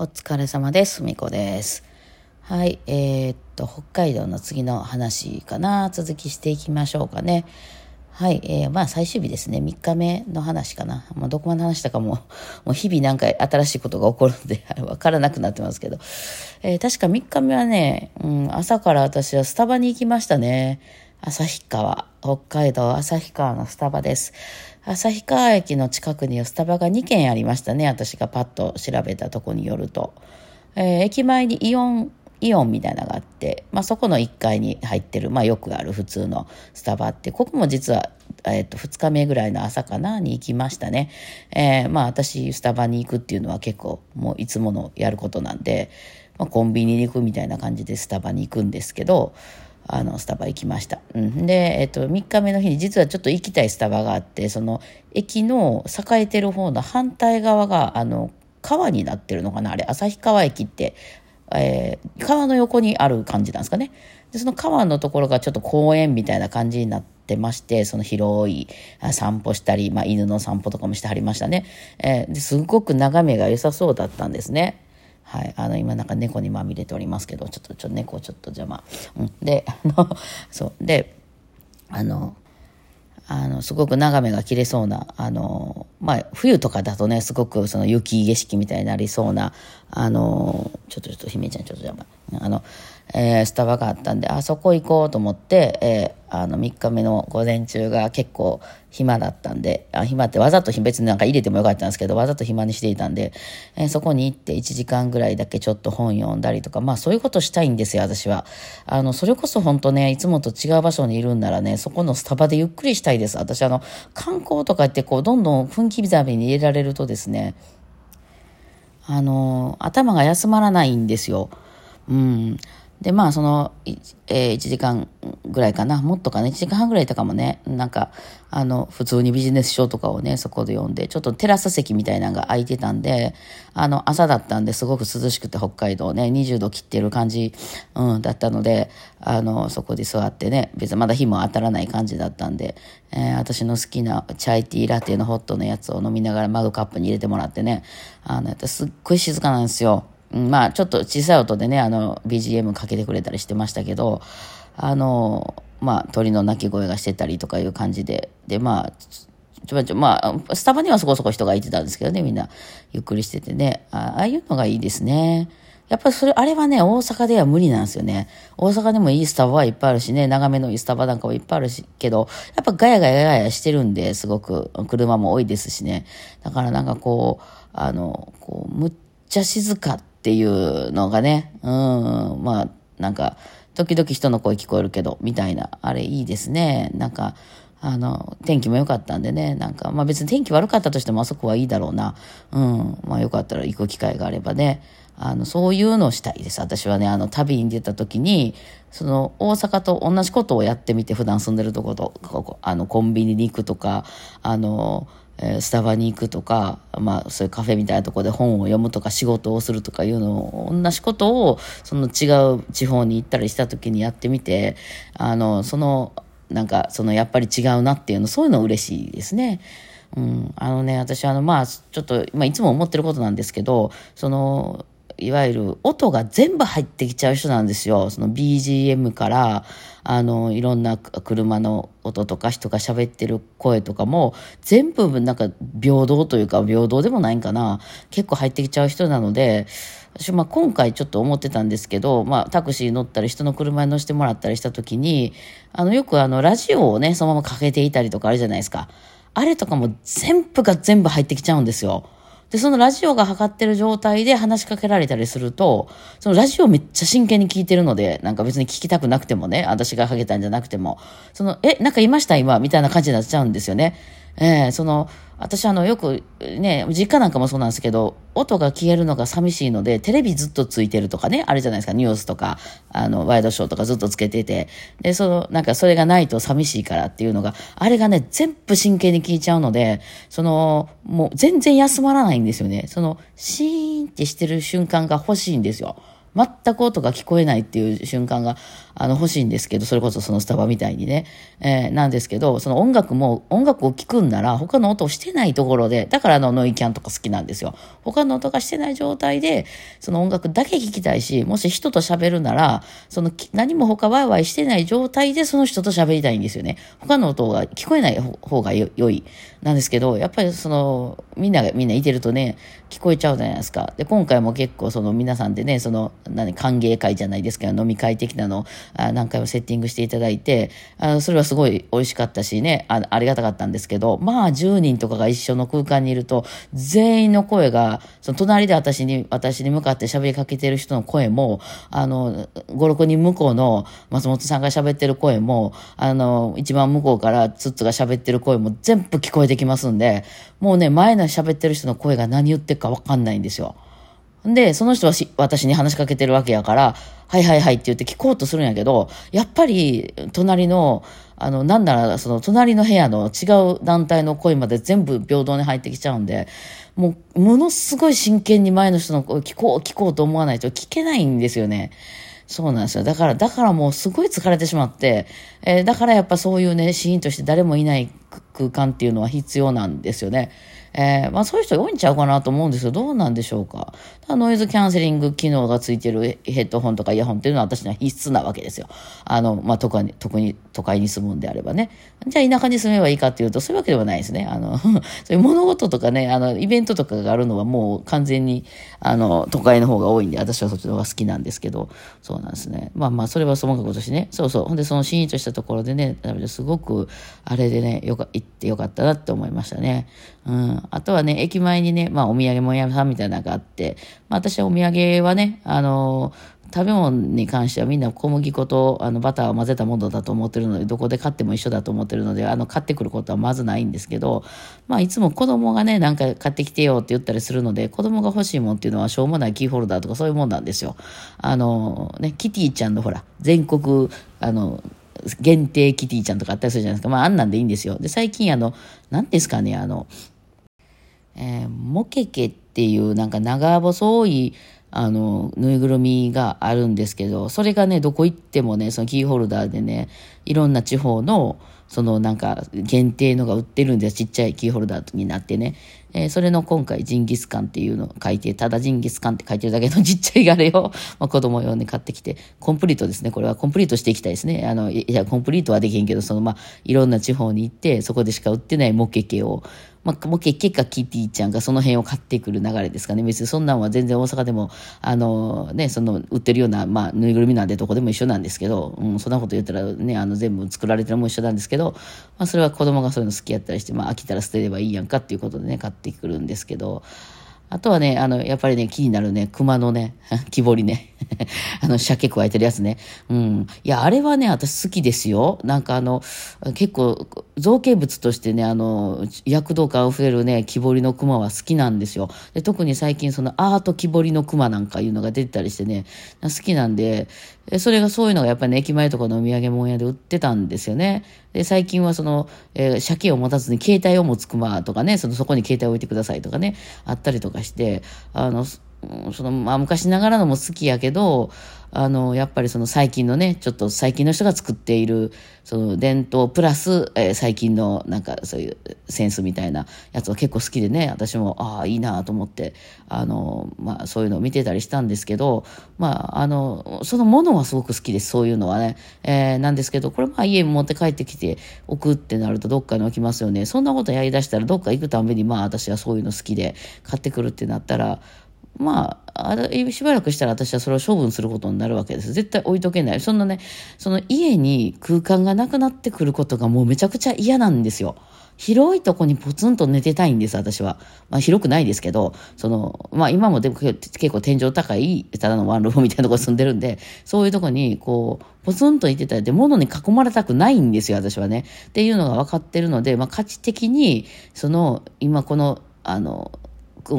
お疲れ様です。みこです。はい、えー、っと、北海道の次の話かな。続きしていきましょうかね。はい、えー、まあ最終日ですね。3日目の話かな。まあどこまで話したかも、もう日々なんか新しいことが起こるので、わからなくなってますけど。えー、確か3日目はね、うん、朝から私はスタバに行きましたね。旭川、北海道旭川のスタバです。旭川駅の近くにスタバが2軒ありましたね。私がパッと調べたとこによると。えー、駅前にイオン、イオンみたいなのがあって、まあ、そこの1階に入ってる、まあ、よくある普通のスタバって、ここも実は、えっ、と、2日目ぐらいの朝かなに行きましたね。えー、まあ、私、スタバに行くっていうのは結構、もういつものやることなんで、まあ、コンビニに行くみたいな感じでスタバに行くんですけど、あの、スタバ行きました。うん。で、えっと、3日目の日に実はちょっと行きたいスタバがあって、その、駅の栄えてる方の反対側が、あの、川になってるのかなあれ、旭川駅って、えー、川の横にある感じなんですかね。で、その川のところがちょっと公園みたいな感じになってまして、その広い散歩したり、まあ犬の散歩とかもしてはりましたね。えー、ですごく眺めが良さそうだったんですね。はい。あの、今なんか猫にまみれておりますけど、ちょっと、ちょっと猫ちょっと邪魔。うん。で、あの、そう。で、あの、あの、すごく眺めが切れそうな、あの、まあ、冬とかだとね、すごくその雪景色みたいになりそうな、あの、ちょっとちょっと姫ちゃんちょっと邪魔。あの、えー、スタバがあったんで、あそこ行こうと思って、えー、あの、3日目の午前中が結構暇だったんで、あ暇ってわざと別になんか入れてもよかったんですけど、わざと暇にしていたんで、えー、そこに行って1時間ぐらいだけちょっと本読んだりとか、まあそういうことしたいんですよ、私は。あの、それこそ本当ね、いつもと違う場所にいるんならね、そこのスタバでゆっくりしたいです。私、あの、観光とかってこう、どんどん分刻みに入れられるとですね、あの、頭が休まらないんですよ。うん。で、まあ、その、えー、1時間ぐらいかな、もっとかね、1時間半ぐらいいたかもね、なんか、あの、普通にビジネス書とかをね、そこで読んで、ちょっとテラス席みたいなのが空いてたんで、あの、朝だったんですごく涼しくて、北海道ね、20度切ってる感じ、うん、だったので、あの、そこで座ってね、別にまだ日も当たらない感じだったんで、えー、私の好きなチャイティーラテのホットのやつを飲みながらマグカップに入れてもらってね、あの、すっごい静かなんですよ。まあ、ちょっと小さい音でね、あの、BGM かけてくれたりしてましたけど、あの、まあ、鳥の鳴き声がしてたりとかいう感じで、で、まあ、ちょちょ、まあ、スタバにはそこそこ人がいてたんですけどね、みんな、ゆっくりしててね、ああいうのがいいですね。やっぱりそれ、あれはね、大阪では無理なんですよね。大阪でもいいスタバはいっぱいあるしね、長めのいいスタバなんかもいっぱいあるし、けど、やっぱガヤガヤガヤしてるんで、すごく車も多いですしね。だからなんかこう、あの、こう、むっっちゃ静かっていうのがね、うん、まあ、なんか、時々人の声聞こえるけど、みたいな、あれいいですね。なんか、あの、天気も良かったんでね、なんか、まあ別に天気悪かったとしてもあそこはいいだろうな。うん、まあよかったら行く機会があればね、あの、そういうのをしたいです。私はね、あの、旅に出た時に、その、大阪と同じことをやってみて、普段住んでるとこと、ここあの、コンビニに行くとか、あの、えスタバに行くとか、まあ、そういうカフェみたいなところで本を読むとか仕事をするとかいうのを、同じことを、その違う地方に行ったりした時にやってみて、あの、その、なんか、その、やっぱり違うなっていうの、そういうの嬉しいですね。うん、あのね、私、あの、まあ、ちょっと、まあ、いつも思ってることなんですけど、その、いわゆる音が全部入ってきちゃう人なんですよ。その BGM から、あの、いろんな車の音とか人が喋ってる声とかも、全部なんか平等というか、平等でもないんかな。結構入ってきちゃう人なので、私、まあ今回ちょっと思ってたんですけど、まあタクシー乗ったり人の車に乗せてもらったりした時に、あの、よくあの、ラジオをね、そのままかけていたりとかあるじゃないですか。あれとかも全部が全部入ってきちゃうんですよ。で、そのラジオが測ってる状態で話しかけられたりすると、そのラジオめっちゃ真剣に聞いてるので、なんか別に聞きたくなくてもね、私がかけたんじゃなくても、その、え、なんかいました今？みたいな感じになっちゃうんですよね。ええー、その、私あの、よくね、実家なんかもそうなんですけど、音が消えるのが寂しいので、テレビずっとついてるとかね、あれじゃないですか、ニュースとか、あの、ワイドショーとかずっとつけてて、で、その、なんかそれがないと寂しいからっていうのが、あれがね、全部真剣に聞いちゃうので、その、もう全然休まらないんですよね。その、シーンってしてる瞬間が欲しいんですよ。全く音が聞こえないっていう瞬間があの、欲しいんですけど、それこそそのスタバみたいにね、えー、なんですけど、その音楽も、音楽を聴くんなら、他の音をしてないところで、だからあの、ノイキャンとか好きなんですよ。他の音がしてない状態で、その音楽だけ聴きたいし、もし人と喋るなら、その、何も他ワイワイしてない状態でその人と喋りたいんですよね。他の音が聞こえない方が良い。なんですけど、やっぱりその、みんなが、みんないてるとね、聞こえちゃうじゃないですか。で、今回も結構その皆さんでね、その、何、歓迎会じゃないですか、飲み会的なのあ何回もセッティングしていただいて、あそれはすごい美味しかったしねあ、ありがたかったんですけど、まあ10人とかが一緒の空間にいると、全員の声が、その隣で私に、私に向かって喋りかけてる人の声も、あの、5、6人向こうの松本さんが喋ってる声も、あの、一番向こうからツッツが喋ってる声も全部聞こえてきますんで、もうね、前の喋ってる人の声が何言ってるかわかんないんですよ。で、その人は私に話しかけてるわけやから、はいはいはいって言って聞こうとするんやけど、やっぱり隣の、あの、なんならその隣の部屋の違う団体の声まで全部平等に入ってきちゃうんで、もう、ものすごい真剣に前の人の声聞こう聞こうと思わないと聞けないんですよね。そうなんですよ。だから、だからもうすごい疲れてしまって、えー、だからやっぱそういうね、シーンとして誰もいない空間っていうのは必要なんですよね。えー、まあそういう人多いんちゃうかなと思うんですけど、どうなんでしょうか。ノイズキャンセリング機能がついてるヘッドホンとかイヤホンっていうのは私には必須なわけですよ。あの、まあ、特に、特に都会に住むんであればね。じゃあ田舎に住めばいいかっていうと、そういうわけではないですね。あの、そういう物事とかね、あの、イベントとかがあるのはもう完全に、あの、都会の方が多いんで、私はそっちの方が好きなんですけど、そうなんですね。まあまあ、それはそのかくとしね。そうそう。ほんで、そのシーンとしたところでね、すごく、あれでね、よか、行ってよかったなって思いましたね。うん。あとはね、駅前にね、まあお土産物屋さんみたいなのがあって、まあ私はお土産はね、あの食べ物に関してはみんな小麦粉とあのバターを混ぜたものだと思ってるので、どこで買っても一緒だと思ってるので、あの、買ってくることはまずないんですけど、まあ、いつも子供がね、なんか買ってきてよって言ったりするので、子供が欲しいもんっていうのはしょうもないキーホルダーとかそういうもんなんですよ。あの、ね、キティちゃんのほら、全国、あの、限定キティちゃんとかあったりするじゃないですか。まあ、あんなんでいいんですよ。で、最近あの、何ですかね、あの、えー、モケケっていうなんか長細いあの、ぬいぐるみがあるんですけど、それがね、どこ行ってもね、そのキーホルダーでね、いろんな地方の、そのなんか限定のが売ってるんです。ちっちゃいキーホルダーになってね。えー、それの今回ジンギスカンっていうのを書いて、ただジンギスカンって書いてるだけのちっちゃいあれを、まあ、子供用に買ってきて、コンプリートですね。これはコンプリートしていきたいですね。あの、いや、コンプリートはできへんけど、そのまあ、いろんな地方に行って、そこでしか売ってないモケケを、まあ、もう結果キティちゃんがその辺を買ってくる流れですかね。別にそんなんは全然大阪でも、あのね、その売ってるような、まあ、ぬいぐるみなんでどこでも一緒なんですけど、うん、そんなこと言ったらね、あの全部作られてるのも一緒なんですけど、まあ、それは子供がそういうの好きやったりして、まあ、飽きたら捨てればいいやんかっていうことでね、買ってくるんですけど、あとはね、あの、やっぱりね、気になるね、熊のね、木彫りね。あの、鮭加えてるやつね。うん。いや、あれはね、私好きですよ。なんかあの、結構、造形物としてね、あの、躍動感あふれるね、木彫りの熊は好きなんですよ。で、特に最近そのアート木彫りの熊なんかいうのが出てたりしてね、好きなんで、それがそういうのがやっぱりね、駅前とかのお土産物屋で売ってたんですよね。で、最近はその、えー、鮭を持たずに携帯を持つ熊とかね、その、そこに携帯を置いてくださいとかね、あったりとかして、あの、その、まあ、昔ながらのも好きやけど、あの、やっぱりその最近のね、ちょっと最近の人が作っている、その伝統プラス、えー、最近のなんかそういうセンスみたいなやつは結構好きでね、私も、ああ、いいなと思って、あの、まあそういうのを見てたりしたんですけど、まあ、あの、そのものはすごく好きです、そういうのはね。えー、なんですけど、これまあ家に持って帰ってきて置くってなるとどっかに置きますよね。そんなことやりだしたらどっか行くためにまあ私はそういうの好きで買ってくるってなったら、まあ、しばらくしたら私はそれを処分することになるわけです。絶対置いとけない。そんなね、その家に空間がなくなってくることがもうめちゃくちゃ嫌なんですよ。広いとこにポツンと寝てたいんです、私は。まあ広くないですけど、その、まあ今もでも結構天井高い、ただのワンルームみたいなとこ住んでるんで、そういうとこに、こう、ポツンといてたりで、物に囲まれたくないんですよ、私はね。っていうのが分かってるので、まあ価値的に、その、今この、あの、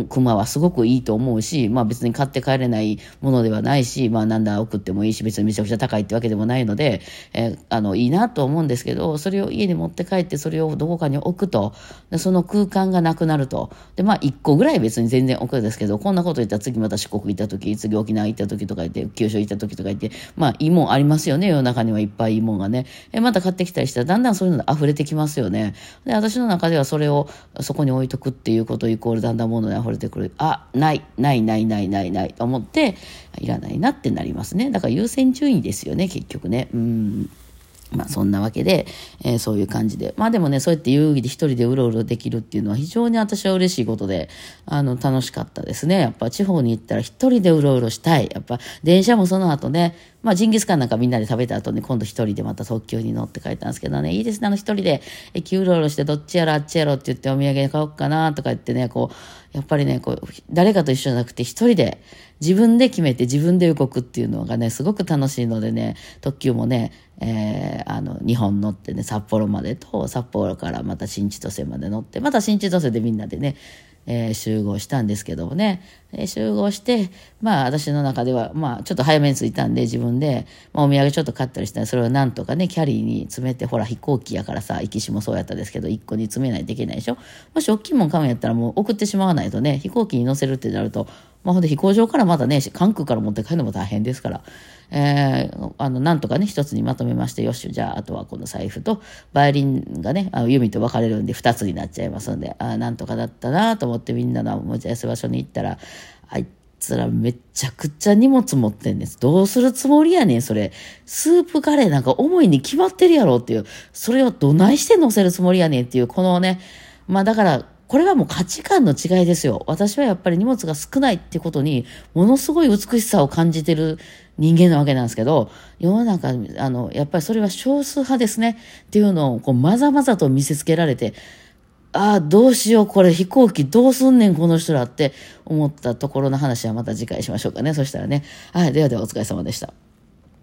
熊はすごくいいと思うし、まあ別に買って帰れないものではないし、まあなんだ送ってもいいし、別にめちゃくちゃ高いってわけでもないので、えー、あの、いいなと思うんですけど、それを家に持って帰ってそれをどこかに置くと、でその空間がなくなると。で、まあ1個ぐらい別に全然置くんですけど、こんなこと言ったら次また四国行った時、次沖縄行った時とか言って、九州行った時とか言って、まあいいもんありますよね、世の中にはいっぱいいいもんがね。えまた買ってきたりしたら、だんだんそういうの溢れてきますよね。で、私の中ではそれをそこに置いとくっていうことイコールだんだん物で溢れてくる。あ、ない、ないないないないないと思って、いらないなってなりますね。だから優先順位ですよね、結局ね。うん。まあそんなわけで、えー、そういう感じで。まあでもね、そうやって遊戯で一人でうろうろできるっていうのは非常に私は嬉しいことで、あの、楽しかったですね。やっぱ地方に行ったら一人でうろうろしたい。やっぱ電車もその後ね、まあジンギスカンなんかみんなで食べた後に今度一人でまた特急に乗って帰ったんですけどね、いいですね、あの一人で駅うろうろしてどっちやろあっちやろって言ってお土産買おうかなとか言ってね、こう、やっぱりね、こう、誰かと一緒じゃなくて一人で自分で決めて自分で動くっていうのがね、すごく楽しいのでね、特急もね、えー、あの、日本乗ってね、札幌までと、札幌からまた新千歳まで乗って、また新千歳でみんなでね、えー、集合したんですけどもね、えー、集合して、まあ私の中では、まあちょっと早めに着いたんで自分で、まあ、お土産ちょっと買ったりしたらそれをなんとかね、キャリーに詰めて、ほら飛行機やからさ、行きしもそうやったですけど、1個に詰めないといけないでしょ。もし大きいもん買うんやったらもう送ってしまわないとね、飛行機に乗せるってなると、まあ、ほんで飛行場からまだね、関空から持って帰るのも大変ですから、えー、あの、なんとかね、一つにまとめまして、よし、じゃあ、あとはこの財布と、バイオリンがね、あの弓と分かれるんで、二つになっちゃいますんで、あなんとかだったなと思ってみんなの持ち合わせ場所に行ったら、あいつらめちゃくちゃ荷物持ってんです。どうするつもりやねん、それ。スープカレーなんか重いに決まってるやろっていう、それをどないして乗せるつもりやねんっていう、このね、まあだから、これはもう価値観の違いですよ。私はやっぱり荷物が少ないってことに、ものすごい美しさを感じてる人間なわけなんですけど、世の中、あの、やっぱりそれは少数派ですね。っていうのを、こう、まざまざと見せつけられて、ああ、どうしよう、これ飛行機どうすんねん、この人らって思ったところの話はまた次回しましょうかね。そしたらね。はい、ではではお疲れ様でした。